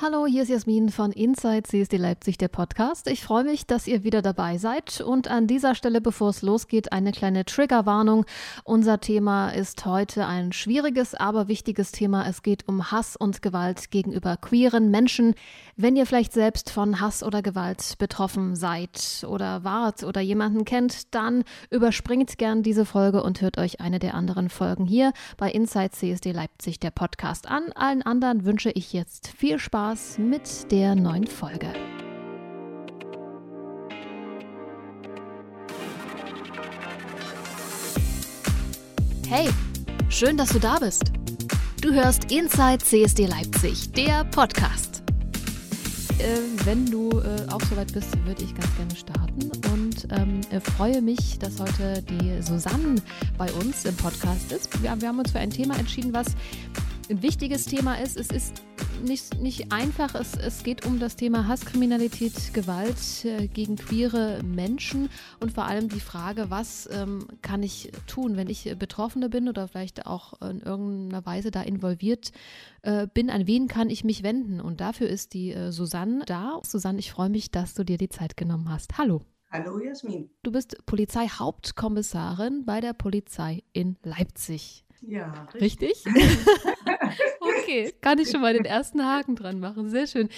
Hallo, hier ist Jasmin von Inside CSD Leipzig, der Podcast. Ich freue mich, dass ihr wieder dabei seid. Und an dieser Stelle, bevor es losgeht, eine kleine Triggerwarnung. Unser Thema ist heute ein schwieriges, aber wichtiges Thema. Es geht um Hass und Gewalt gegenüber queeren Menschen. Wenn ihr vielleicht selbst von Hass oder Gewalt betroffen seid oder wart oder jemanden kennt, dann überspringt gern diese Folge und hört euch eine der anderen Folgen hier bei Inside CSD Leipzig, der Podcast an. Allen anderen wünsche ich jetzt viel Spaß Spaß mit der neuen Folge. Hey, schön, dass du da bist. Du hörst Inside CSD Leipzig, der Podcast. Äh, wenn du äh, auch soweit bist, würde ich ganz gerne starten und ähm, äh, freue mich, dass heute die Susanne bei uns im Podcast ist. Wir, wir haben uns für ein Thema entschieden, was ein wichtiges Thema ist. Es ist nicht, nicht einfach. Es, es geht um das Thema Hasskriminalität, Gewalt äh, gegen queere Menschen und vor allem die Frage, was ähm, kann ich tun, wenn ich Betroffene bin oder vielleicht auch in irgendeiner Weise da involviert äh, bin, an wen kann ich mich wenden? Und dafür ist die äh, Susanne da. Susanne, ich freue mich, dass du dir die Zeit genommen hast. Hallo. Hallo Jasmin. Du bist Polizeihauptkommissarin bei der Polizei in Leipzig. Ja, richtig. richtig? okay, kann ich schon mal den ersten Haken dran machen. Sehr schön.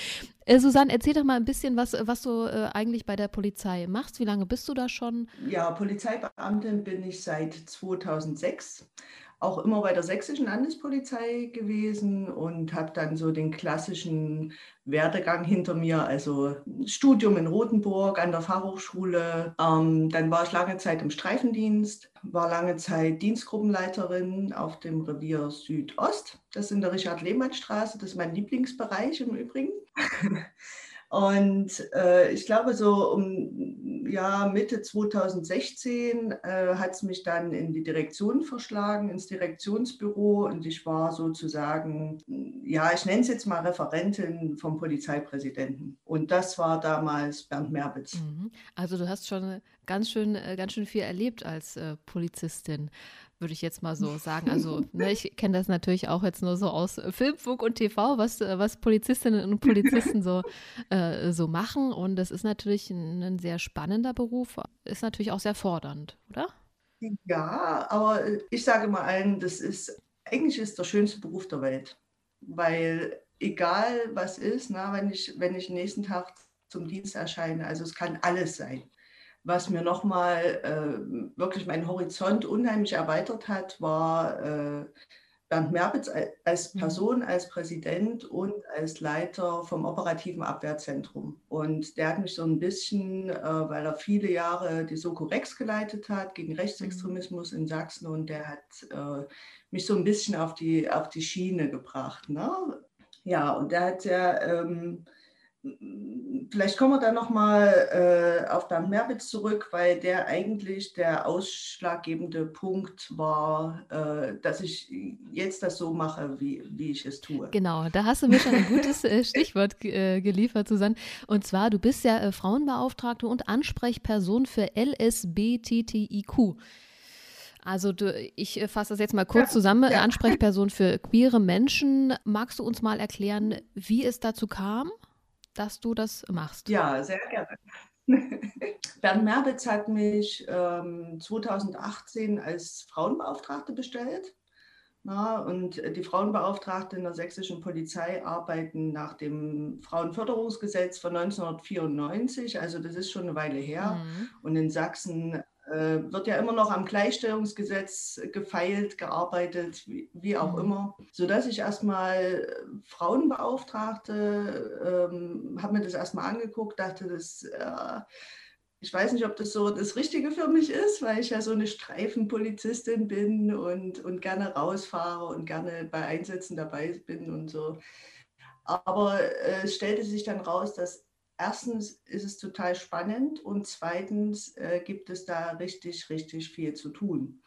Äh, Susanne, erzähl doch mal ein bisschen, was, was du äh, eigentlich bei der Polizei machst. Wie lange bist du da schon? Ja, Polizeibeamtin bin ich seit 2006 auch immer bei der sächsischen Landespolizei gewesen und habe dann so den klassischen Werdegang hinter mir, also Studium in Rothenburg an der Fachhochschule. Ähm, dann war ich lange Zeit im Streifendienst, war lange Zeit Dienstgruppenleiterin auf dem Revier Südost. Das ist in der Richard-Lehmann-Straße, das ist mein Lieblingsbereich im Übrigen. Und äh, ich glaube, so um ja, Mitte 2016 äh, hat es mich dann in die Direktion verschlagen, ins Direktionsbüro. Und ich war sozusagen, ja, ich nenne es jetzt mal Referentin vom Polizeipräsidenten. Und das war damals Bernd Merbitz. Mhm. Also du hast schon ganz schön, äh, ganz schön viel erlebt als äh, Polizistin würde ich jetzt mal so sagen. Also ne, ich kenne das natürlich auch jetzt nur so aus Filmfunk und TV, was, was Polizistinnen und Polizisten so, äh, so machen. Und das ist natürlich ein, ein, sehr spannender Beruf, ist natürlich auch sehr fordernd, oder? Ja, aber ich sage mal allen, das ist, eigentlich ist der schönste Beruf der Welt. Weil egal was ist, na, wenn, ich, wenn ich nächsten Tag zum Dienst erscheine, also es kann alles sein was mir nochmal äh, wirklich meinen Horizont unheimlich erweitert hat, war äh, Bernd Merbitz als mhm. Person, als Präsident und als Leiter vom operativen Abwehrzentrum. Und der hat mich so ein bisschen, äh, weil er viele Jahre die Soko Rex geleitet hat gegen Rechtsextremismus in Sachsen und der hat äh, mich so ein bisschen auf die, auf die Schiene gebracht. Ne? Ja, und der hat ja... Ähm, Vielleicht kommen wir dann nochmal äh, auf Bernd Merbitz zurück, weil der eigentlich der ausschlaggebende Punkt war, äh, dass ich jetzt das so mache, wie, wie ich es tue. Genau, da hast du mir schon ein gutes äh, Stichwort äh, geliefert, Susanne. Und zwar, du bist ja äh, Frauenbeauftragte und Ansprechperson für LSBTTIQ. Also du, ich äh, fasse das jetzt mal kurz ja, zusammen. Ja. Ansprechperson für queere Menschen. Magst du uns mal erklären, wie es dazu kam? Dass du das machst. Ja, sehr gerne. Bernd Merbitz hat mich ähm, 2018 als Frauenbeauftragte bestellt. Ja, und die Frauenbeauftragte in der sächsischen Polizei arbeiten nach dem Frauenförderungsgesetz von 1994, also das ist schon eine Weile her. Mhm. Und in Sachsen wird ja immer noch am Gleichstellungsgesetz gefeilt, gearbeitet, wie, wie auch mhm. immer, sodass ich erstmal Frauenbeauftragte, ähm, habe mir das erstmal angeguckt, dachte, das, äh, ich weiß nicht, ob das so das Richtige für mich ist, weil ich ja so eine Streifenpolizistin bin und, und gerne rausfahre und gerne bei Einsätzen dabei bin und so. Aber äh, es stellte sich dann raus, dass erstens ist es total spannend und zweitens äh, gibt es da richtig, richtig viel zu tun.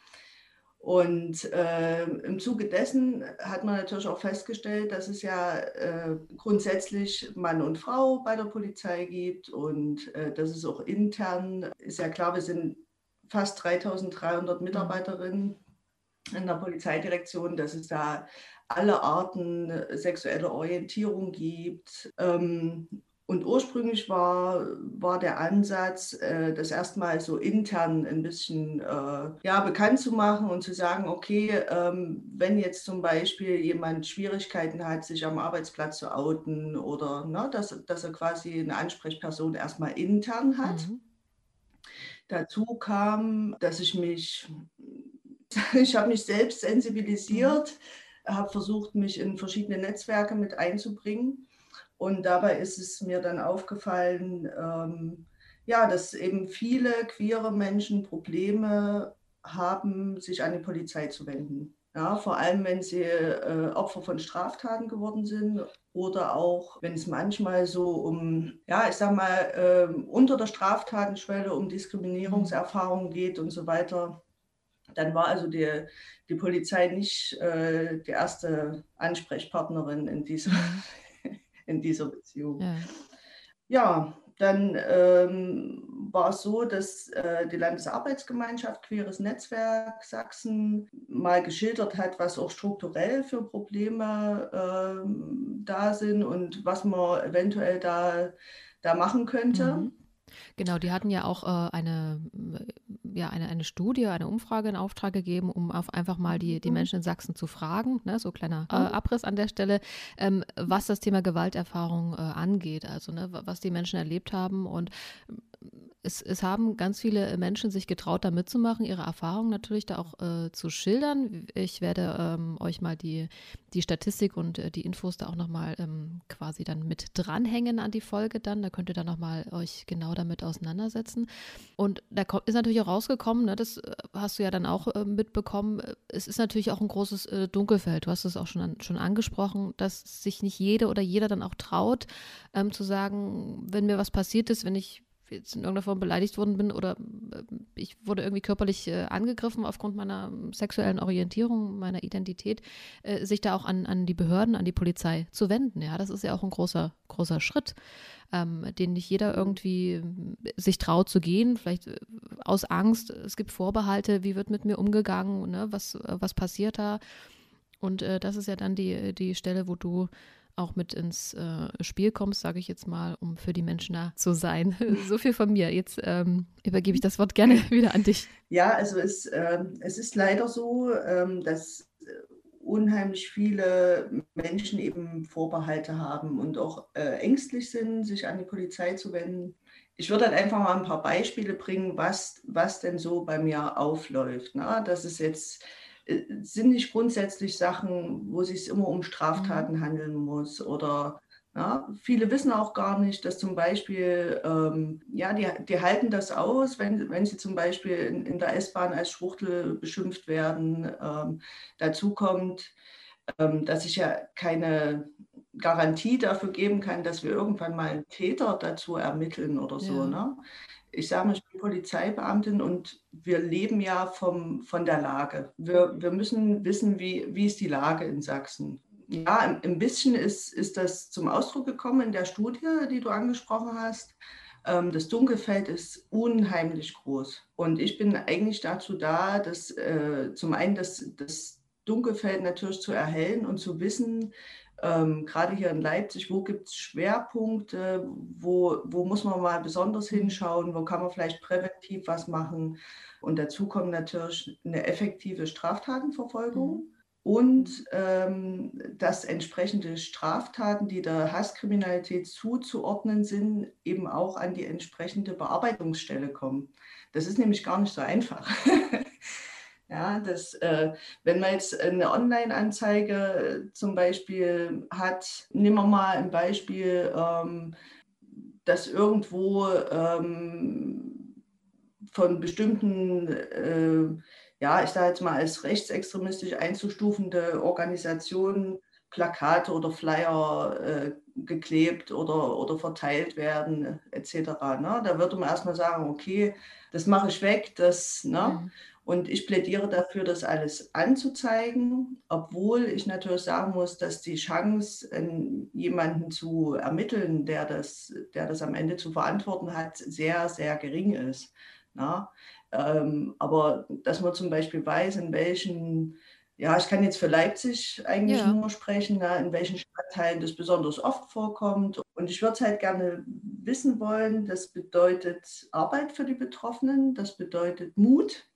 Und äh, im Zuge dessen hat man natürlich auch festgestellt, dass es ja äh, grundsätzlich Mann und Frau bei der Polizei gibt und äh, dass es auch intern ist ja klar, wir sind fast 3300 Mitarbeiterinnen in der Polizeidirektion, dass es da alle Arten sexueller Orientierung gibt. Ähm, und ursprünglich war, war der Ansatz, äh, das erstmal so intern ein bisschen äh, ja, bekannt zu machen und zu sagen, okay, ähm, wenn jetzt zum Beispiel jemand Schwierigkeiten hat, sich am Arbeitsplatz zu outen oder ne, dass, dass er quasi eine Ansprechperson erstmal intern hat. Mhm. Dazu kam, dass ich mich, ich habe mich selbst sensibilisiert, mhm. habe versucht, mich in verschiedene Netzwerke mit einzubringen und dabei ist es mir dann aufgefallen, ähm, ja, dass eben viele queere Menschen Probleme haben, sich an die Polizei zu wenden. Ja, vor allem, wenn sie äh, Opfer von Straftaten geworden sind oder auch, wenn es manchmal so um, ja, ich sag mal, äh, unter der Straftatenschwelle um Diskriminierungserfahrungen geht und so weiter. Dann war also die, die Polizei nicht äh, die erste Ansprechpartnerin in diesem, mhm in dieser Beziehung. Ja, ja dann ähm, war es so, dass äh, die Landesarbeitsgemeinschaft Queeres Netzwerk Sachsen mal geschildert hat, was auch strukturell für Probleme ähm, da sind und was man eventuell da, da machen könnte. Mhm. Genau, die hatten ja auch äh, eine, äh, ja, eine, eine Studie, eine Umfrage in Auftrag gegeben, um auf einfach mal die, die mhm. Menschen in Sachsen zu fragen, ne, so kleiner äh, mhm. Abriss an der Stelle, ähm, was das Thema Gewalterfahrung äh, angeht, also ne, was die Menschen erlebt haben und es, es haben ganz viele Menschen sich getraut, da mitzumachen, ihre Erfahrungen natürlich da auch äh, zu schildern. Ich werde ähm, euch mal die, die Statistik und äh, die Infos da auch nochmal ähm, quasi dann mit dranhängen an die Folge dann. Da könnt ihr dann nochmal euch genau damit auseinandersetzen. Und da kommt, ist natürlich auch rausgekommen, ne, das äh, hast du ja dann auch äh, mitbekommen, es ist natürlich auch ein großes äh, Dunkelfeld. Du hast es auch schon, an, schon angesprochen, dass sich nicht jede oder jeder dann auch traut, ähm, zu sagen, wenn mir was passiert ist, wenn ich jetzt in irgendeiner Form beleidigt worden bin oder äh, ich wurde irgendwie körperlich äh, angegriffen aufgrund meiner sexuellen Orientierung, meiner Identität, äh, sich da auch an, an die Behörden, an die Polizei zu wenden. Ja, das ist ja auch ein großer, großer Schritt, ähm, den nicht jeder irgendwie äh, sich traut zu gehen, vielleicht äh, aus Angst. Es gibt Vorbehalte, wie wird mit mir umgegangen, ne? was, was passiert da? Und äh, das ist ja dann die, die Stelle, wo du auch mit ins äh, Spiel kommst, sage ich jetzt mal, um für die Menschen da zu sein. so viel von mir. Jetzt ähm, übergebe ich das Wort gerne wieder an dich. Ja, also es, äh, es ist leider so, ähm, dass äh, unheimlich viele Menschen eben Vorbehalte haben und auch äh, ängstlich sind, sich an die Polizei zu wenden. Ich würde dann einfach mal ein paar Beispiele bringen, was, was denn so bei mir aufläuft. Ne? Das ist jetzt sind nicht grundsätzlich Sachen, wo es sich immer um Straftaten mhm. handeln muss oder ja, viele wissen auch gar nicht, dass zum Beispiel, ähm, ja, die, die halten das aus, wenn, wenn sie zum Beispiel in, in der S-Bahn als Schwuchtel beschimpft werden. Ähm, dazu kommt, ähm, dass ich ja keine Garantie dafür geben kann, dass wir irgendwann mal einen Täter dazu ermitteln oder so. Ja. Ne? Ich sage mal, ich bin Polizeibeamtin und wir leben ja vom, von der Lage. Wir, wir müssen wissen, wie, wie ist die Lage in Sachsen. Ja, ein, ein bisschen ist, ist das zum Ausdruck gekommen in der Studie, die du angesprochen hast. Ähm, das Dunkelfeld ist unheimlich groß. Und ich bin eigentlich dazu da, dass äh, zum einen das, das Dunkelfeld natürlich zu erhellen und zu wissen, ähm, gerade hier in Leipzig, wo gibt es Schwerpunkte, wo, wo muss man mal besonders hinschauen, wo kann man vielleicht präventiv was machen. Und dazu kommt natürlich eine effektive Straftatenverfolgung. Mhm. Und ähm, dass entsprechende Straftaten, die der Hasskriminalität zuzuordnen sind, eben auch an die entsprechende Bearbeitungsstelle kommen. Das ist nämlich gar nicht so einfach. Ja, das, äh, wenn man jetzt eine Online-Anzeige zum Beispiel hat, nehmen wir mal ein Beispiel, ähm, dass irgendwo ähm, von bestimmten, äh, ja, ich sage jetzt mal als rechtsextremistisch einzustufende Organisationen Plakate oder Flyer äh, geklebt oder, oder verteilt werden, etc. Ne? Da würde man erstmal sagen, okay, das mache ich weg, das, ne? Mhm. Und ich plädiere dafür, das alles anzuzeigen, obwohl ich natürlich sagen muss, dass die Chance, jemanden zu ermitteln, der das, der das am Ende zu verantworten hat, sehr, sehr gering ist. Na? Ähm, aber dass man zum Beispiel weiß, in welchen ja, ich kann jetzt für Leipzig eigentlich ja. nur sprechen, na, in welchen Stadtteilen das besonders oft vorkommt. Und ich würde es halt gerne wissen wollen, das bedeutet Arbeit für die Betroffenen, das bedeutet Mut,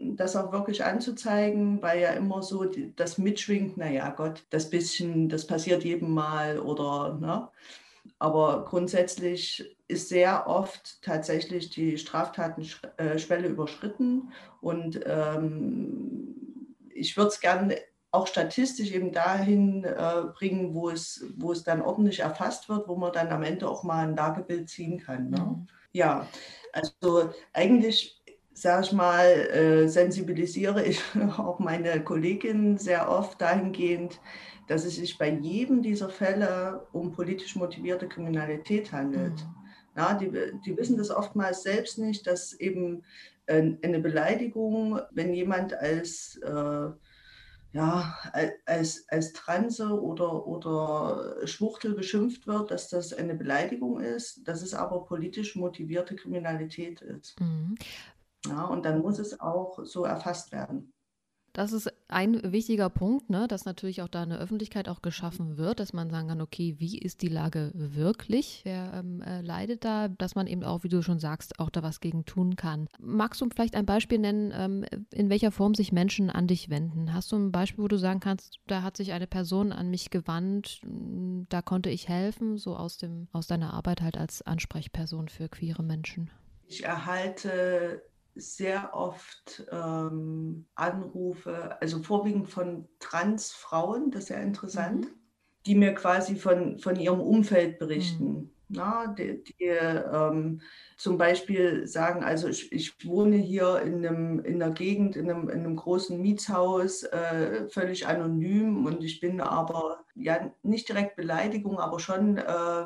das auch wirklich anzuzeigen, weil ja immer so das mitschwingt, naja Gott, das bisschen, das passiert jedem Mal oder, ne? Aber grundsätzlich ist sehr oft tatsächlich die Straftatenschwelle überschritten und ähm, ich würde es gerne auch statistisch eben dahin äh, bringen, wo es, wo es dann ordentlich erfasst wird, wo man dann am Ende auch mal ein Lagebild ziehen kann. Ne? Mhm. Ja, also eigentlich, sage ich mal, äh, sensibilisiere ich auch meine Kolleginnen sehr oft dahingehend, dass es sich bei jedem dieser Fälle um politisch motivierte Kriminalität handelt. Mhm. Ja, die, die wissen das oftmals selbst nicht, dass eben äh, eine Beleidigung, wenn jemand als, äh, ja, als, als Transe oder, oder Schwuchtel beschimpft wird, dass das eine Beleidigung ist, dass es aber politisch motivierte Kriminalität ist. Mhm. Ja, und dann muss es auch so erfasst werden. Das ist ein wichtiger Punkt, ne, dass natürlich auch da eine Öffentlichkeit auch geschaffen wird, dass man sagen kann, okay, wie ist die Lage wirklich? Wer ähm, äh, leidet da? Dass man eben auch, wie du schon sagst, auch da was gegen tun kann. Magst du vielleicht ein Beispiel nennen, ähm, in welcher Form sich Menschen an dich wenden? Hast du ein Beispiel, wo du sagen kannst, da hat sich eine Person an mich gewandt, da konnte ich helfen, so aus dem, aus deiner Arbeit halt als Ansprechperson für queere Menschen? Ich erhalte sehr oft ähm, Anrufe, also vorwiegend von Transfrauen, das ist ja interessant, mhm. die mir quasi von, von ihrem Umfeld berichten. Mhm. Na, die, die ähm, zum Beispiel sagen, also ich, ich, wohne hier in, einem, in einer Gegend, in einem, in einem großen Mietshaus, äh, völlig anonym und ich bin aber ja nicht direkt Beleidigung, aber schon äh,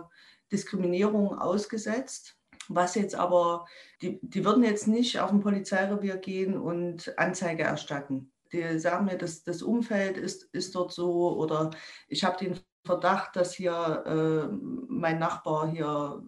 Diskriminierung ausgesetzt was jetzt aber, die, die würden jetzt nicht auf ein Polizeirevier gehen und Anzeige erstatten. Die sagen mir, das, das Umfeld ist, ist dort so oder ich habe den Verdacht, dass hier äh, mein Nachbar hier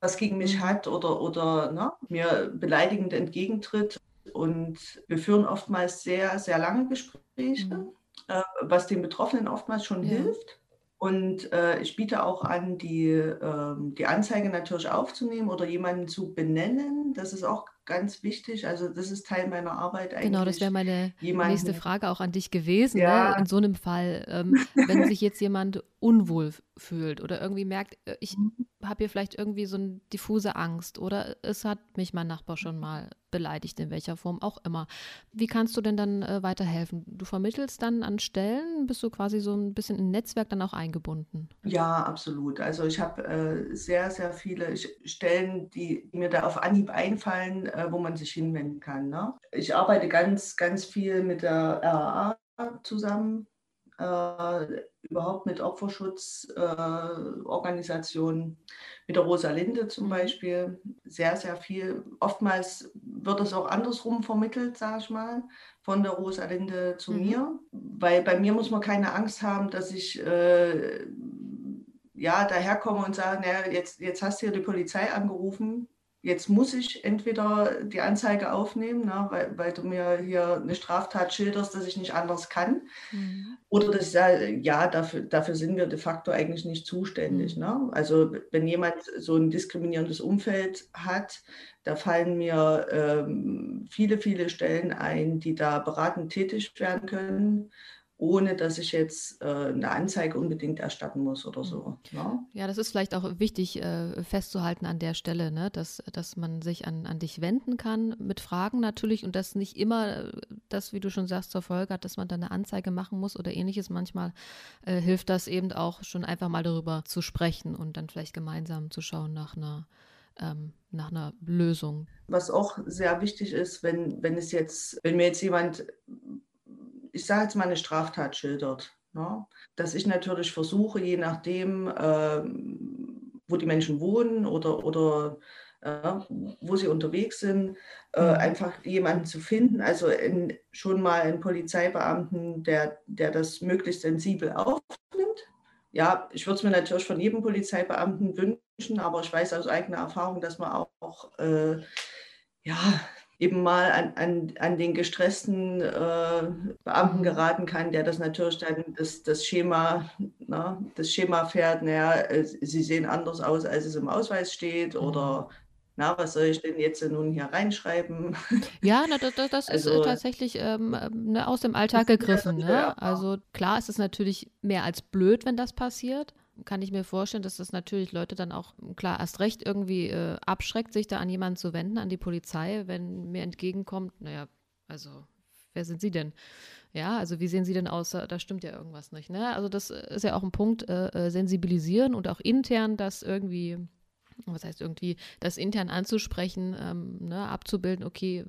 was gegen mich mhm. hat oder, oder ne, mir beleidigend entgegentritt. Und wir führen oftmals sehr, sehr lange Gespräche, mhm. äh, was den Betroffenen oftmals schon ja. hilft. Und äh, ich biete auch an, die, äh, die Anzeige natürlich aufzunehmen oder jemanden zu benennen. Das ist auch ganz wichtig. Also das ist Teil meiner Arbeit eigentlich. Genau, das wäre meine jemanden, nächste Frage auch an dich gewesen. Ja. Ne? In so einem Fall, ähm, wenn sich jetzt jemand unwohl fühlt oder irgendwie merkt, äh, ich mhm. habe hier vielleicht irgendwie so eine diffuse Angst oder es hat mich mein Nachbar schon mal beleidigt, in welcher Form auch immer. Wie kannst du denn dann äh, weiterhelfen? Du vermittelst dann an Stellen, bist du quasi so ein bisschen im Netzwerk dann auch eingebunden? Ja, absolut. Also ich habe äh, sehr, sehr viele Stellen, die mir da auf Anhieb einfallen, äh, wo man sich hinwenden kann. Ne? Ich arbeite ganz, ganz viel mit der RAA zusammen äh, überhaupt mit Opferschutzorganisationen, äh, mit der Rosalinde zum. Beispiel, sehr, sehr viel. Oftmals wird es auch andersrum vermittelt, sage ich mal, von der Rosalinde zu mhm. mir, weil bei mir muss man keine Angst haben, dass ich äh, ja daherkomme und sage, naja, jetzt, jetzt hast du hier die Polizei angerufen, jetzt muss ich entweder die Anzeige aufnehmen, ne, weil, weil, du mir hier eine Straftat schilderst, dass ich nicht anders kann. Mhm. Oder ich sage, ja, dafür, dafür sind wir de facto eigentlich nicht zuständig. Mhm. Ne? Also wenn jemand so ein diskriminierendes Umfeld hat, da fallen mir ähm, viele, viele Stellen ein, die da beratend tätig werden können ohne dass ich jetzt äh, eine Anzeige unbedingt erstatten muss oder so. Ja, ne? ja das ist vielleicht auch wichtig äh, festzuhalten an der Stelle, ne? dass, dass man sich an, an dich wenden kann mit Fragen natürlich und dass nicht immer das, wie du schon sagst, zur Folge hat, dass man dann eine Anzeige machen muss oder ähnliches. Manchmal äh, hilft das eben auch schon einfach mal darüber zu sprechen und dann vielleicht gemeinsam zu schauen nach einer ähm, nach einer Lösung. Was auch sehr wichtig ist, wenn, wenn es jetzt, wenn mir jetzt jemand ich sage jetzt mal, eine Straftat schildert. Ne? Dass ich natürlich versuche, je nachdem, äh, wo die Menschen wohnen oder, oder äh, wo sie unterwegs sind, äh, mhm. einfach jemanden zu finden, also in, schon mal einen Polizeibeamten, der, der das möglichst sensibel aufnimmt. Ja, ich würde es mir natürlich von jedem Polizeibeamten wünschen, aber ich weiß aus eigener Erfahrung, dass man auch, auch äh, ja, eben mal an, an, an den gestressten äh, Beamten mhm. geraten kann, der das natürlich dann das, das Schema, na, ne, das Schema fährt, naja, äh, sie sehen anders aus, als es im Ausweis steht mhm. oder na, was soll ich denn jetzt nun hier reinschreiben? Ja, na, das, das also, ist äh, tatsächlich ähm, ne, aus dem Alltag gegriffen. Ne? Also klar ist es natürlich mehr als blöd, wenn das passiert kann ich mir vorstellen, dass das natürlich Leute dann auch, klar, erst recht irgendwie äh, abschreckt, sich da an jemanden zu wenden, an die Polizei, wenn mir entgegenkommt, naja, also, wer sind Sie denn? Ja, also wie sehen Sie denn aus? Da stimmt ja irgendwas nicht. Ne? Also das ist ja auch ein Punkt, äh, äh sensibilisieren und auch intern das irgendwie, was heißt irgendwie, das intern anzusprechen, ähm, ne, abzubilden, okay,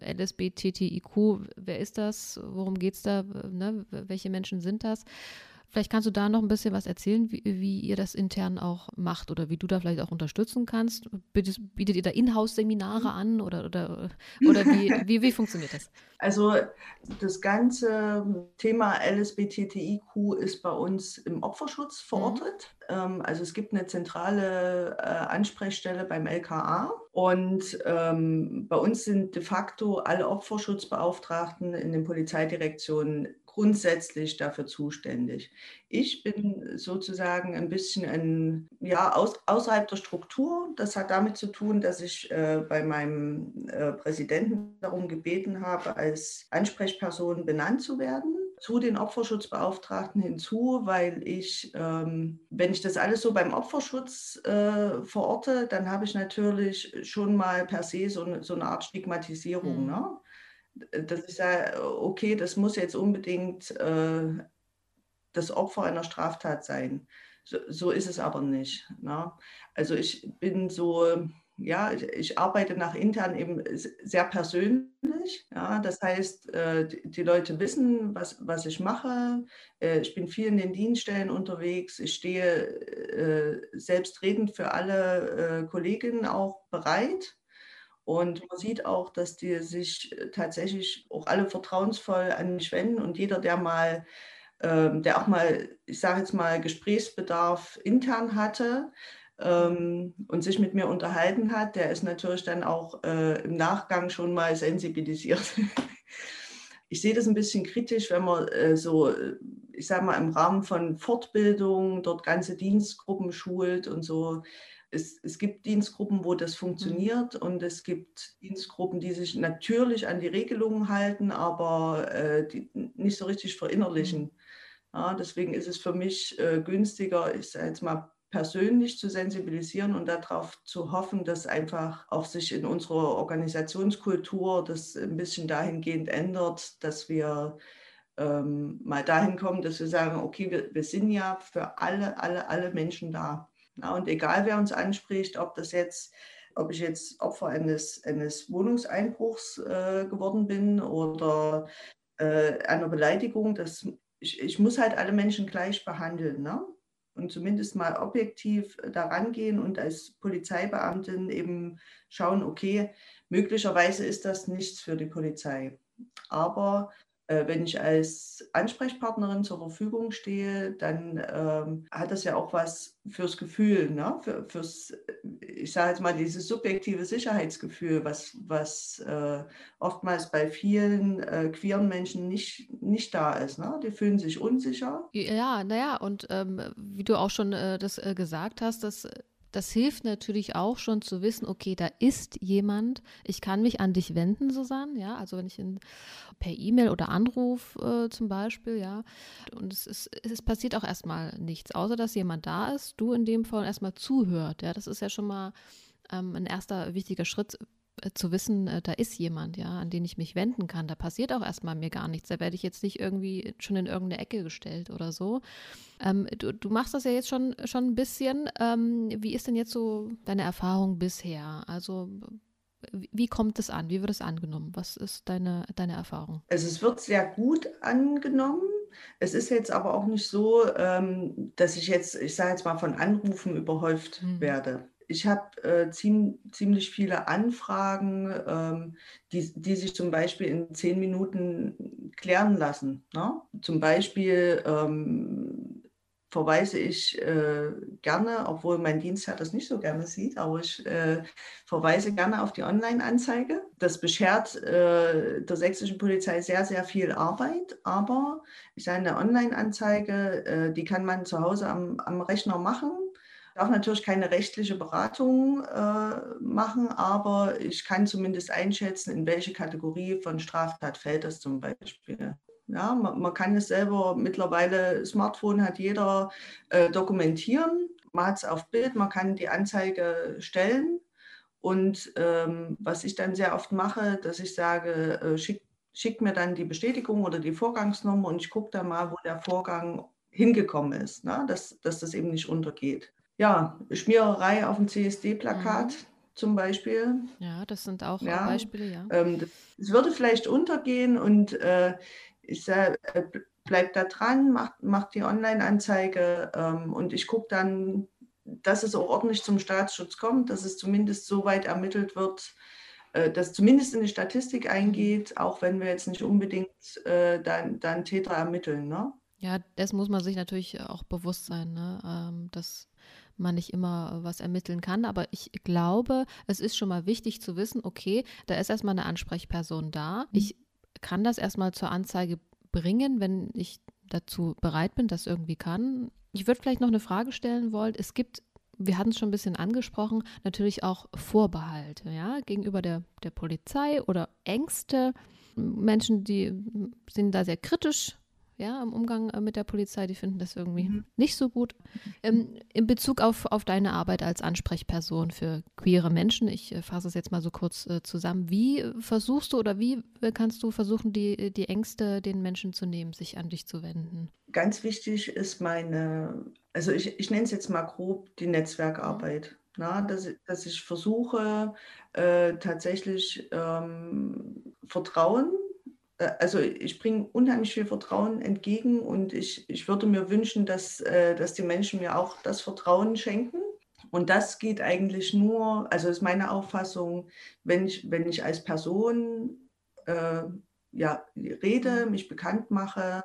LSBTTIQ, wer ist das? Worum geht es da? Ne? Welche Menschen sind das? Vielleicht kannst du da noch ein bisschen was erzählen, wie, wie, ihr das intern auch macht oder wie du da vielleicht auch unterstützen kannst. Bietet, bietet ihr da Inhouse-Seminare mhm. an oder, oder, oder wie, wie, wie funktioniert das? Also das ganze Thema LSBTTIQ ist bei uns im Opferschutz verortet. Mhm. also es gibt eine zentrale äh, Ansprechstelle beim LKA und ähm, bei uns sind de facto alle Opferschutzbeauftragten in den Polizeidirektionen grundsätzlich dafür zuständig. Ich bin sozusagen ein bisschen ein, ja, aus, außerhalb der Struktur. Das hat damit zu tun, dass ich äh, bei meinem äh, Präsidenten darum gebeten habe, als Ansprechperson benannt zu werden zu den Opferschutzbeauftragten hinzu, weil ich, ähm, wenn ich das alles so beim Opferschutz äh, verorte, dann habe ich natürlich schon mal per se so, so eine Art Stigmatisierung. Mhm. Ne? dass ich sage, okay, das muss jetzt unbedingt äh, das Opfer einer Straftat sein. So, so ist es aber nicht. Ne? Also ich bin so, ja, ich, ich, arbeite nach intern eben sehr persönlich. Ja? Das heißt, äh, die, die, Leute wissen, was, was ich mache. Äh, ich bin viel in den Dienststellen unterwegs. Ich stehe äh, selbstredend für alle äh, Kolleginnen auch bereit. Und man sieht auch, dass die sich äh, tatsächlich auch alle vertrauensvoll an mich wenden und jeder, der mal, ähm, der auch mal, ich sage jetzt mal, Gesprächsbedarf intern hatte ähm, und sich mit mir unterhalten hat, der ist natürlich dann auch äh, im Nachgang schon mal sensibilisiert. ich sehe das ein bisschen kritisch, wenn man äh, so, äh, ich sage mal, im Rahmen von Fortbildung dort ganze Dienstgruppen schult und so es, es gibt Dienstgruppen, wo das funktioniert mhm. und es gibt Dienstgruppen, die sich natürlich an die Regelungen halten, aber äh, die nicht so richtig verinnerlichen. Mhm. Ja, deswegen ist es für mich äh, günstiger, ich sage jetzt mal persönlich zu sensibilisieren und darauf zu hoffen, dass einfach auch sich in unserer Organisationskultur das ein bisschen dahingehend ändert, dass wir ähm, mal dahin kommen, dass wir sagen, okay, wir, wir sind ja für alle, alle, alle Menschen da. Na, und egal wer uns anspricht, ob das jetzt, ob ich jetzt Opfer eines, eines Wohnungseinbruchs äh, geworden bin oder äh, einer Beleidigung, das, ich, ich muss halt alle Menschen gleich behandeln. Ne? Und zumindest mal objektiv daran gehen und als Polizeibeamtin eben schauen, okay, möglicherweise ist das nichts für die Polizei. Aber äh, wenn ich als Ansprechpartnerin zur Verfügung stehe, dann ähm, hat das ja auch was fürs Gefühl, ne? Für, fürs, ich sage jetzt mal, dieses subjektive Sicherheitsgefühl, was, was äh, oftmals bei vielen äh, queeren Menschen nicht, nicht da ist. Ne? Die fühlen sich unsicher. Ja, naja, und ähm, wie du auch schon äh, das äh, gesagt hast, dass das hilft natürlich auch schon zu wissen, okay, da ist jemand, ich kann mich an dich wenden, Susanne, ja, also wenn ich in, per E-Mail oder Anruf äh, zum Beispiel, ja, und es, ist, es passiert auch erstmal nichts, außer dass jemand da ist, du in dem Fall erstmal zuhört, ja, das ist ja schon mal ähm, ein erster wichtiger Schritt, zu wissen, äh, da ist jemand, ja, an den ich mich wenden kann. Da passiert auch erstmal mir gar nichts. Da werde ich jetzt nicht irgendwie schon in irgendeine Ecke gestellt oder so. Ähm, du, du, machst das ja jetzt schon, schon ein bisschen. Ähm, wie ist denn jetzt so deine Erfahrung bisher? Also wie kommt es an? Wie wird es angenommen? Was ist deine, deine Erfahrung? Also es wird sehr gut angenommen. Es ist jetzt aber auch nicht so, ähm, dass ich jetzt, ich sage jetzt mal, von Anrufen überhäuft hm. werde ich habe äh, ziem ziemlich viele Anfragen, ähm, die, die sich zum Beispiel in zehn Minuten klären lassen. Ne? Zum Beispiel ähm, verweise ich äh, gerne, obwohl mein Dienstherr das nicht so gerne sieht, aber ich äh, verweise gerne auf die Online-Anzeige. Das beschert äh, der sächsischen Polizei sehr, sehr viel Arbeit, aber ich sage, eine Online-Anzeige, äh, die kann man zu Hause am, am Rechner machen. Ich darf natürlich keine rechtliche Beratung äh, machen, aber ich kann zumindest einschätzen, in welche Kategorie von Straftat fällt das zum Beispiel. Ja, man, man, kann es selber mittlerweile, Smartphone hat jeder äh, dokumentieren. Man hat es auf Bild, man kann die Anzeige stellen. Und ähm, was ich dann sehr oft mache, dass ich sage, äh, schick, schick mir dann die Bestätigung oder die Vorgangsnummer und ich gucke dann mal, wo der Vorgang hingekommen ist, ne? dass, dass das eben nicht untergeht. Ja, Schmiererei auf dem CSD-Plakat. Mhm zum Beispiel. Ja, das sind auch ja, Beispiele, ja. Ähm, es würde vielleicht untergehen und äh, ich sage, äh, bleib da dran, mach, mach die Online-Anzeige ähm, und ich gucke dann, dass es auch ordentlich zum Staatsschutz kommt, dass es zumindest so weit ermittelt wird, äh, dass zumindest in die Statistik eingeht, auch wenn wir jetzt nicht unbedingt äh, dann, dann Täter ermitteln. Ne? Ja, das muss man sich natürlich auch bewusst sein, ne? Ähm, dass man nicht immer was ermitteln kann. Aber ich glaube, es ist schon mal wichtig zu wissen, okay, da ist erstmal eine Ansprechperson da. Mhm. Ich kann das erstmal zur Anzeige bringen, wenn ich dazu bereit bin, das irgendwie kann. Ich würde vielleicht noch eine Frage stellen wollen. Es gibt, wir hatten es schon ein bisschen angesprochen, natürlich auch Vorbehalte, ja, gegenüber der, der Polizei oder Ängste. Menschen, die sind da sehr kritisch ja, im Umgang äh, mit der Polizei, die finden das irgendwie mhm. nicht so gut. Ähm, in Bezug auf, auf deine Arbeit als Ansprechperson für queere Menschen, ich äh, fasse es jetzt mal so kurz äh, zusammen, wie versuchst du oder wie kannst du versuchen, die, die Ängste den Menschen zu nehmen, sich an dich zu wenden? Ganz wichtig ist meine, also ich, ich nenne es jetzt mal grob die Netzwerkarbeit. Na, dass, dass ich versuche, äh, tatsächlich ähm, Vertrauen äh, also ich bringe unheimlich viel Vertrauen entgegen und ich, ich würde mir wünschen, dass, äh, dass die Menschen mir auch das Vertrauen schenken. Und das geht eigentlich nur, also ist meine Auffassung, wenn ich, wenn ich als Person äh, ja, rede, mich bekannt mache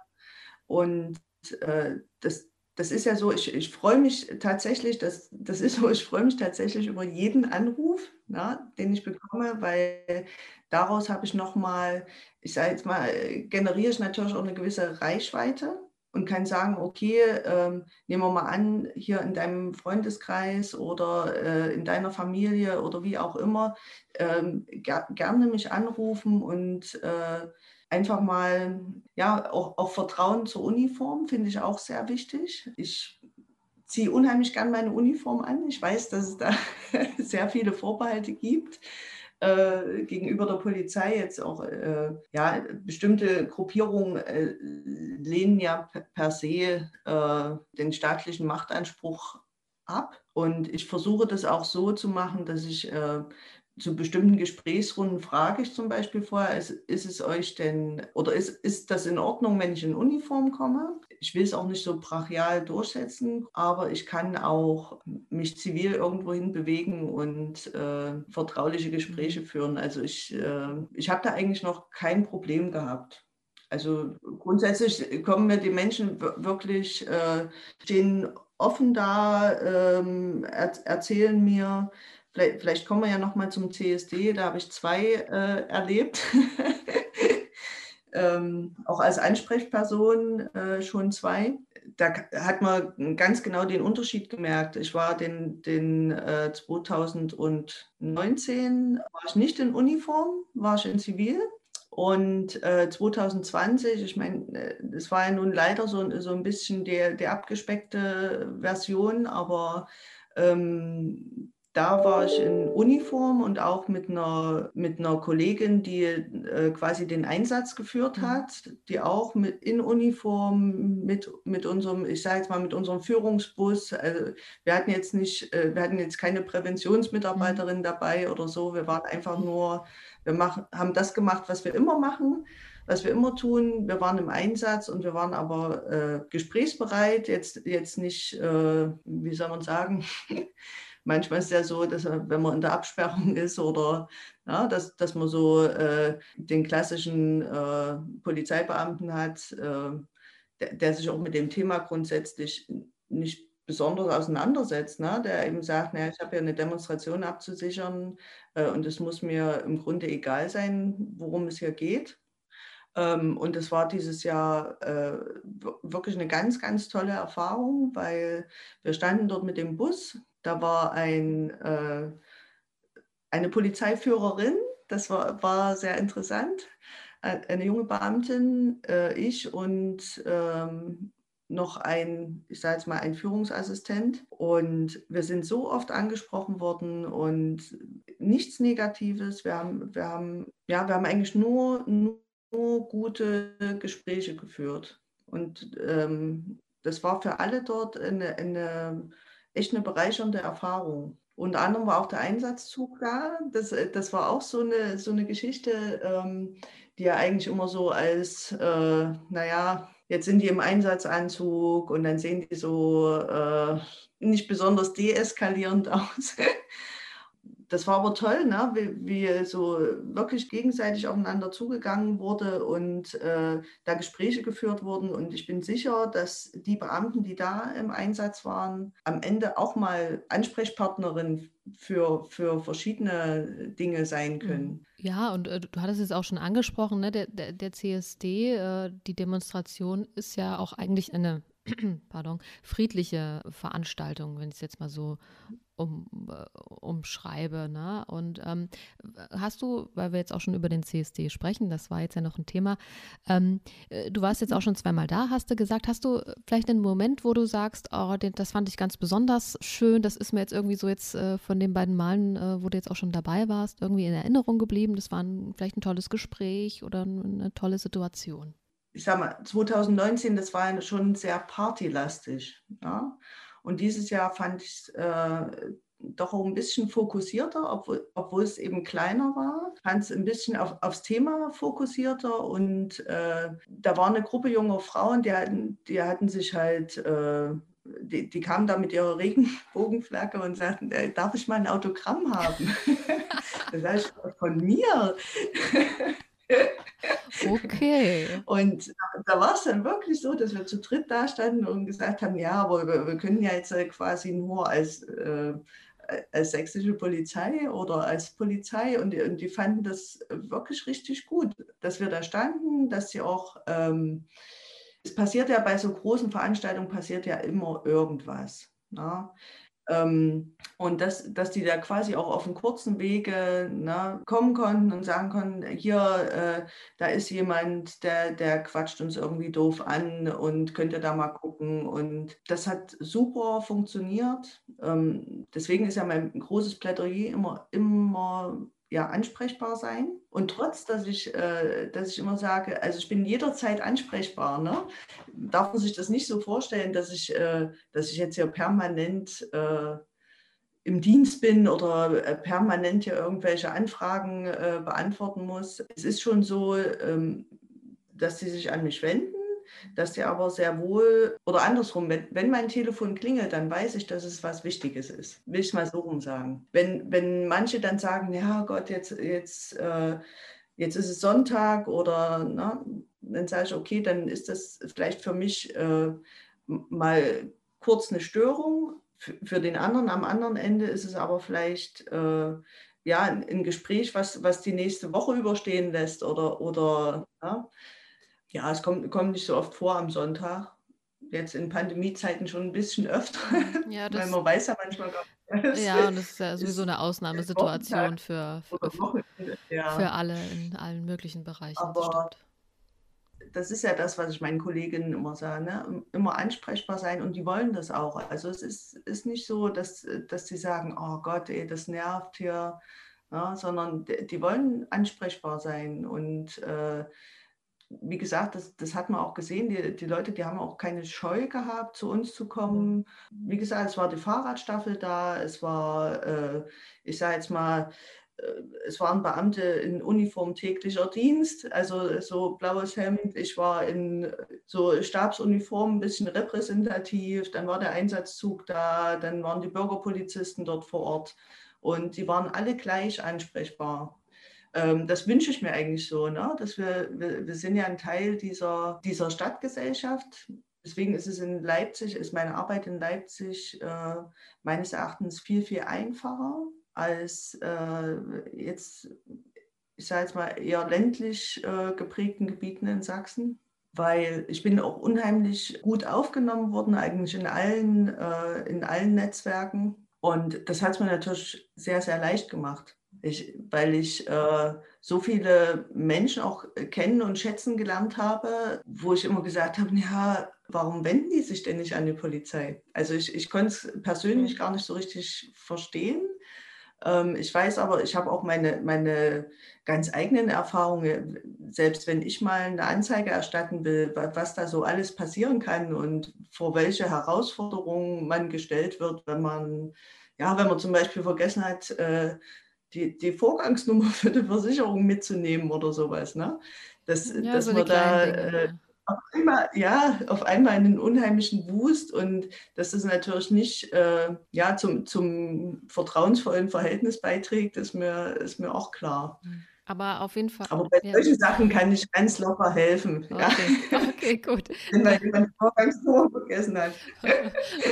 und äh, das, das ist ja so, ich, ich freue mich tatsächlich, das, das ist so, ich freue mich tatsächlich über jeden Anruf, na, den ich bekomme, weil daraus habe ich nochmal, ich sage jetzt mal, generiere ich natürlich auch eine gewisse Reichweite und kann sagen, okay, ähm, nehmen wir mal an, hier in deinem Freundeskreis oder äh, in deiner Familie oder wie auch immer, ähm, ger gerne mich anrufen und äh, einfach mal, ja, auch, auch Vertrauen zur Uniform finde ich auch sehr wichtig. Ich ziehe unheimlich gern meine Uniform an. Ich weiß, dass es da sehr viele Vorbehalte gibt. Äh, gegenüber der Polizei jetzt auch, äh, ja, bestimmte Gruppierungen äh, lehnen ja per se äh, den staatlichen Machtanspruch ab. Und ich versuche das auch so zu machen, dass ich äh, zu bestimmten Gesprächsrunden frage ich zum Beispiel vorher, ist, ist es euch denn, oder ist, ist das in Ordnung, wenn ich in Uniform komme? Ich will es auch nicht so brachial durchsetzen, aber ich kann auch mich zivil irgendwohin bewegen und äh, vertrauliche Gespräche führen. Also ich, äh, ich habe da eigentlich noch kein Problem gehabt. Also grundsätzlich kommen mir die Menschen wirklich, äh, stehen offen da, ähm, er, erzählen mir, Vielleicht, vielleicht kommen wir ja noch mal zum CSD, da habe ich zwei äh, erlebt. ähm, auch als Ansprechperson äh, schon zwei. Da hat man ganz genau den Unterschied gemerkt. Ich war den, den äh, 2019, war ich nicht in Uniform, war ich in Zivil. Und äh, 2020, ich meine, es war ja nun leider so, so ein bisschen die, die abgespeckte Version, aber ähm, da war ich in Uniform und auch mit einer, mit einer Kollegin, die äh, quasi den Einsatz geführt mhm. hat, die auch mit in Uniform mit, mit unserem, ich sage jetzt mal, mit unserem Führungsbus. Also wir hatten jetzt nicht, äh, wir hatten jetzt keine Präventionsmitarbeiterin mhm. dabei oder so. Wir waren einfach nur, wir machen, haben das gemacht, was wir immer machen was wir immer tun. Wir waren im Einsatz und wir waren aber äh, gesprächsbereit, jetzt, jetzt nicht, äh, wie soll man sagen, manchmal ist es ja so, dass wenn man in der Absperrung ist oder ja, dass, dass man so äh, den klassischen äh, Polizeibeamten hat, äh, der, der, sich auch mit dem Thema grundsätzlich nicht besonders auseinandersetzt, ne? der eben sagt, naja, ich habe ja eine Demonstration abzusichern äh, und es muss mir im Grunde egal sein, worum es hier geht. Ähm, und es war dieses Jahr äh, wirklich eine ganz, ganz tolle Erfahrung, weil wir standen dort mit dem Bus. Da war ein, äh, eine Polizeiführerin, das war, war sehr interessant, eine junge Beamtin, äh, ich und ähm, noch ein, ich sage jetzt mal, ein Führungsassistent. Und wir sind so oft angesprochen worden und nichts Negatives. Wir haben, wir haben, ja, wir haben eigentlich nur, nur gute Gespräche geführt. Und ähm, das war für alle dort eine, eine echt eine bereichernde Erfahrung. Unter anderem war auch der Einsatzzug da. Das, das war auch so eine, so eine Geschichte, ähm, die ja eigentlich immer so als, äh, naja, jetzt sind die im Einsatzanzug und dann sehen die so äh, nicht besonders deeskalierend aus. Das war aber toll, ne? wie, wie so wirklich gegenseitig aufeinander zugegangen wurde und äh, da Gespräche geführt wurden. Und ich bin sicher, dass die Beamten, die da im Einsatz waren, am Ende auch mal Ansprechpartnerin für, für verschiedene Dinge sein mhm. können. Ja, und äh, du hattest es auch schon angesprochen, ne? der, der, der CSD, äh, die Demonstration ist ja auch eigentlich eine pardon, friedliche Veranstaltung, wenn ich es jetzt mal so um, äh, umschreibe. Ne? Und ähm, hast du, weil wir jetzt auch schon über den CSD sprechen, das war jetzt ja noch ein Thema, ähm, äh, du warst jetzt auch schon zweimal da, hast du gesagt, hast du vielleicht einen Moment, wo du sagst, oh, den, das fand ich ganz besonders schön, das ist mir jetzt irgendwie so jetzt äh, von den beiden Malen, äh, wo du jetzt auch schon dabei warst, irgendwie in Erinnerung geblieben, das war ein, vielleicht ein tolles Gespräch oder eine tolle Situation? Ich sag mal, 2019, das war schon sehr partylastig. Ja? Und dieses Jahr fand ich es äh, doch auch ein bisschen fokussierter, obwohl, obwohl es eben kleiner war. Fand es ein bisschen auf, aufs Thema fokussierter. Und äh, da war eine Gruppe junger Frauen, die hatten, die hatten sich halt, äh, die, die kamen da mit ihrer Regenbogenflagge und sagten, äh, darf ich mal ein Autogramm haben? das heißt, von mir. Okay. Und da war es dann wirklich so, dass wir zu dritt da standen und gesagt haben, ja, aber wir, wir können ja jetzt äh, quasi nur als, äh, als sächsische Polizei oder als Polizei und die, und die, fanden das wirklich richtig gut, dass wir da standen, dass sie auch, ähm, es passiert ja bei so großen Veranstaltungen, passiert ja immer irgendwas. Ne? Ähm, und dass, dass die da quasi auch auf einem kurzen Wege ne, kommen konnten und sagen konnten, hier, äh, da ist jemand, der, der quatscht uns irgendwie doof an und könnt ihr da mal gucken. Und das hat super funktioniert. Ähm, deswegen ist ja mein großes Plädoyer immer, immer ja, ansprechbar sein. Und trotz, dass ich, äh, dass ich immer sage, also ich bin jederzeit ansprechbar, ne? darf man sich das nicht so vorstellen, dass ich, äh, dass ich jetzt hier permanent äh, im Dienst bin oder äh, permanent hier irgendwelche Anfragen äh, beantworten muss. Es ist schon so, ähm, dass sie sich an mich wenden dass die aber sehr wohl, oder andersrum, wenn, wenn mein Telefon klingelt, dann weiß ich, dass es was Wichtiges ist. Will ich mal so rum sagen. Wenn, wenn manche dann sagen, ja Gott, jetzt, jetzt, äh, jetzt ist es Sonntag oder na, ne, dann sage ich, okay, dann ist das vielleicht für mich äh, mal kurz eine Störung. Für, den anderen am anderen Ende ist es aber vielleicht äh, ja, ein Gespräch, was, was die nächste Woche überstehen lässt oder, oder ja. Ja, es kommt, kommt nicht so oft vor am Sonntag. Jetzt in Pandemiezeiten schon ein bisschen öfter, ja, weil man weiß ja manchmal gar nicht. Ja, und das ist ja sowieso eine Ausnahmesituation für, für, für, ja. für, alle in allen möglichen Bereichen. Aber das, das ist ja das, was ich meinen Kolleginnen immer sage, ne? immer ansprechbar sein und die wollen das auch. Also es ist, ist nicht so, dass, dass sie sagen, oh Gott, ey, das nervt hier, ja, sondern die, die, wollen ansprechbar sein und äh, wie gesagt, das, das hat man auch gesehen, die, die Leute, die haben auch keine Scheu gehabt, zu uns zu kommen. Wie gesagt, es war die Fahrradstaffel da, es war, äh, ich sage jetzt mal, äh, es waren Beamte in Uniform täglicher Dienst, also so blaues Hemd. Ich war in so Stabsuniform, ein bisschen repräsentativ. Dann war der Einsatzzug da, dann waren die Bürgerpolizisten dort vor Ort. Und die waren alle gleich ansprechbar das wünsche ich mir eigentlich so, ne? dass wir, wir, wir sind ja ein Teil dieser, dieser Stadtgesellschaft. deswegen ist es in Leipzig, ist meine Arbeit in Leipzig äh, meines Erachtens viel, viel einfacher als äh, jetzt, ich sage jetzt mal, eher ländlich äh, geprägten Gebieten in Sachsen weil ich bin auch unheimlich gut aufgenommen worden, eigentlich in allen, äh, in allen Netzwerken. Und das hat es mir natürlich sehr, sehr leicht gemacht, ich, weil ich äh, so viele Menschen auch kennen und schätzen gelernt habe, wo ich immer gesagt habe, ja, warum wenden die sich denn nicht an die Polizei? Also ich, ich konnte es persönlich mhm. gar nicht so richtig verstehen. Ähm, ich weiß aber, ich habe auch meine, meine ganz eigenen Erfahrungen, selbst wenn ich mal eine Anzeige erstatten will, was da so alles passieren kann und vor welche Herausforderungen man gestellt wird, wenn man, ja, wenn man zum Beispiel vergessen hat, äh, die, die Vorgangsnummer für die Versicherung mitzunehmen oder sowas. Ne? Das, ja, dass so man da äh, auf einmal, ja, auf einmal einen unheimlichen Wust und dass das natürlich nicht äh, ja, zum, zum vertrauensvollen Verhältnis beiträgt, ist mir, ist mir auch klar. Mhm. Aber auf jeden Fall. Aber bei ja. solchen Sachen kann ich ganz locker helfen. Okay, ja. okay gut. Wenn man jemand Vorgangstor vergessen hat.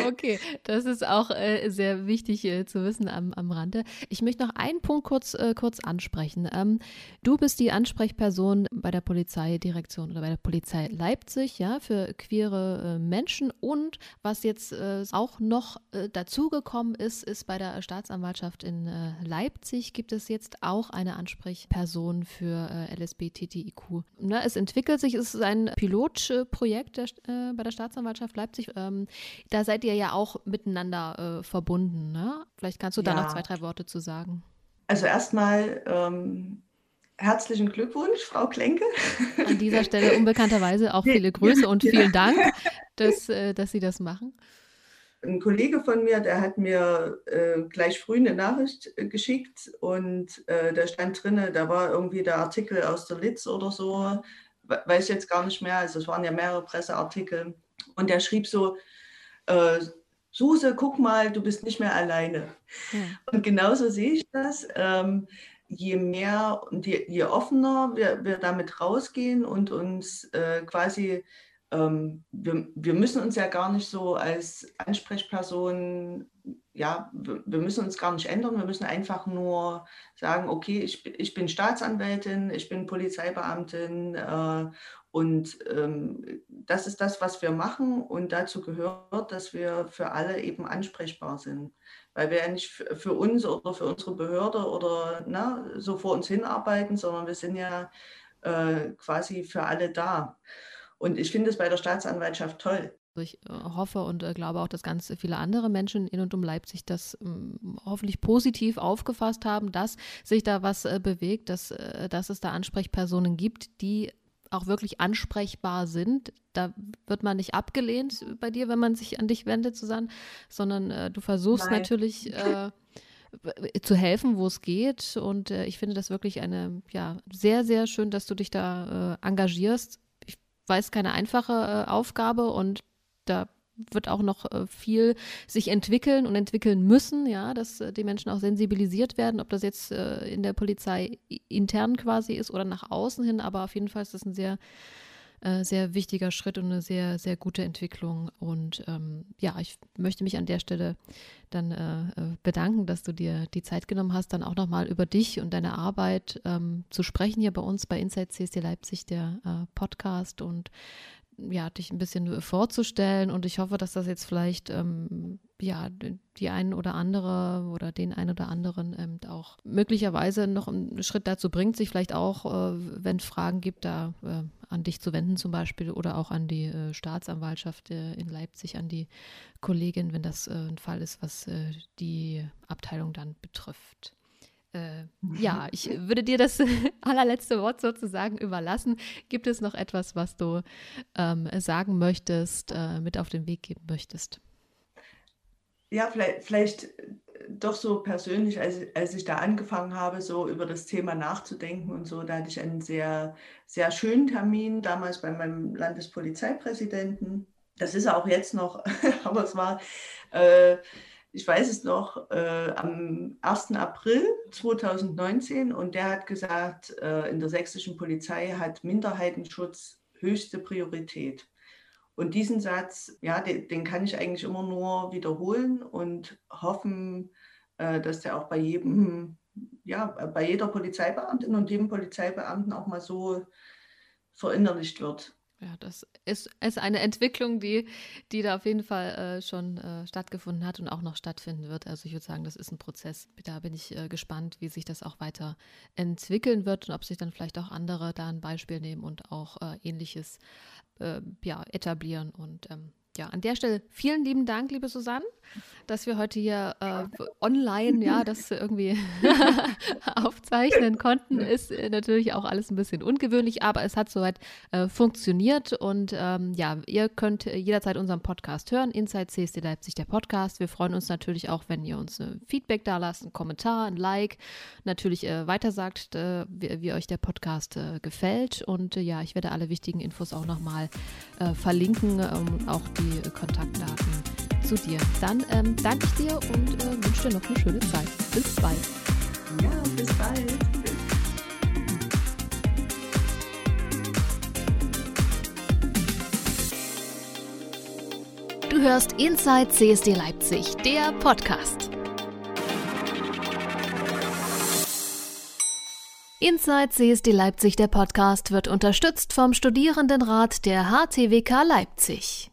okay, das ist auch äh, sehr wichtig äh, zu wissen am, am Rande. Ich möchte noch einen Punkt kurz, äh, kurz ansprechen. Ähm, du bist die Ansprechperson bei der Polizeidirektion oder bei der Polizei Leipzig, ja, für queere äh, Menschen. Und was jetzt äh, auch noch äh, dazugekommen ist, ist bei der Staatsanwaltschaft in Leipzig gibt es jetzt auch eine Ansprechperson Person für äh, LSBTTIQ. Ne, es entwickelt sich, es ist ein Pilotprojekt der, äh, bei der Staatsanwaltschaft Leipzig. Ähm, da seid ihr ja auch miteinander äh, verbunden. Ne? Vielleicht kannst du da noch zwei, drei Worte zu sagen. Also erstmal ähm, herzlichen Glückwunsch, Frau Klenke. An dieser Stelle unbekannterweise auch viele Grüße und vielen Dank, dass, äh, dass Sie das machen ein Kollege von mir, der hat mir äh, gleich früh eine Nachricht äh, geschickt und äh, da stand drin, da war irgendwie der Artikel aus der Litz oder so, weiß jetzt gar nicht mehr, also es waren ja mehrere Presseartikel und der schrieb so, äh, Suse, guck mal, du bist nicht mehr alleine. Ja. Und genauso sehe ich das. Ähm, je mehr und je, je offener wir, wir damit rausgehen und uns äh, quasi wir, wir, müssen uns ja gar nicht so als Ansprechperson, ja, wir, müssen uns gar nicht ändern, wir müssen einfach nur sagen, okay, ich, ich bin Staatsanwältin, ich bin Polizeibeamtin äh, und ähm, das ist das, was wir machen. Und dazu gehört, dass wir für alle eben ansprechbar sind, weil wir ja nicht für uns oder für unsere Behörde oder na, so vor uns hinarbeiten, sondern wir sind ja äh, quasi für alle da. Und ich finde es bei der Staatsanwaltschaft toll. Ich äh, hoffe und äh, glaube auch, dass ganz viele andere Menschen in und um Leipzig das ähm, hoffentlich positiv aufgefasst haben, dass sich da was äh, bewegt, dass, dass es da Ansprechpersonen gibt, die auch wirklich ansprechbar sind. Da wird man nicht abgelehnt bei dir, wenn man sich an dich wendet, Susanne, sondern äh, du versuchst Nein. natürlich äh, zu helfen, wo es geht. Und äh, ich finde das wirklich eine, ja, sehr, sehr schön, dass du dich da engagierst war es keine einfache äh, Aufgabe und da wird auch noch äh, viel sich entwickeln und entwickeln müssen, ja, dass äh, die Menschen auch sensibilisiert werden, ob das jetzt äh, in der Polizei intern quasi ist oder nach außen hin, aber auf jeden Fall ist das ein sehr äh, sehr wichtiger Schritt und eine sehr, sehr gute Entwicklung. Und ähm, ja, ich möchte mich an der Stelle dann äh, äh bedanken, dass du dir die Zeit genommen hast, dann auch nochmal über dich und deine Arbeit ähm, zu sprechen hier bei uns bei Inside CSD Leipzig, der äh, Podcast und ja, dich ein bisschen vorzustellen und ich hoffe, dass das jetzt vielleicht ähm, ja die einen oder andere oder den einen oder anderen ähm, auch möglicherweise noch einen Schritt dazu bringt, sich vielleicht auch, äh, wenn es Fragen gibt, da äh, an dich zu wenden zum Beispiel oder auch an die äh, Staatsanwaltschaft äh, in Leipzig, an die Kollegin, wenn das äh, ein Fall ist, was äh, die Abteilung dann betrifft. Äh, ja, ich würde dir das allerletzte Wort sozusagen überlassen. Gibt es noch etwas, was du ähm, sagen möchtest, äh, mit auf den Weg geben möchtest? Ja, vielleicht, vielleicht äh, doch so persönlich, als, als ich da angefangen habe, so über das Thema nachzudenken und so, da hatte ich einen sehr, sehr schönen Termin damals bei meinem Landespolizeipräsidenten. Das ist auch jetzt noch, aber es war äh, ich weiß es noch, äh, am 1. April 2019 und der hat gesagt, äh, in der sächsischen Polizei hat Minderheitenschutz höchste Priorität. Und diesen Satz, ja, den, den kann ich eigentlich immer nur wiederholen und hoffen, äh, dass der auch bei jedem, ja, bei jeder Polizeibeamtin und jedem Polizeibeamten auch mal so verinnerlicht wird. Ja, das ist, ist eine Entwicklung, die, die da auf jeden Fall äh, schon äh, stattgefunden hat und auch noch stattfinden wird. Also ich würde sagen, das ist ein Prozess. Da bin ich äh, gespannt, wie sich das auch weiter entwickeln wird und ob sich dann vielleicht auch andere da ein Beispiel nehmen und auch äh, ähnliches äh, ja, etablieren. Und ähm, ja, an der Stelle vielen lieben Dank, liebe Susanne, dass wir heute hier äh, online, ja, das irgendwie aufzeichnen konnten. Ist äh, natürlich auch alles ein bisschen ungewöhnlich, aber es hat soweit äh, funktioniert. Und ähm, ja, ihr könnt jederzeit unseren Podcast hören, Inside CSD Leipzig, der Podcast. Wir freuen uns natürlich auch, wenn ihr uns ein Feedback da lasst, einen Kommentar, ein Like, natürlich äh, weitersagt, äh, wie, wie, euch der Podcast äh, gefällt. Und ja, ich werde alle wichtigen Infos auch nochmal verlinken, ähm, auch die die Kontaktdaten zu dir. Dann ähm, danke ich dir und äh, wünsche dir noch eine schöne Zeit. Bis bald. Ja, bis bald. Du hörst Inside CSD Leipzig, der Podcast. Inside CSD Leipzig, der Podcast, wird unterstützt vom Studierendenrat der HTWK Leipzig.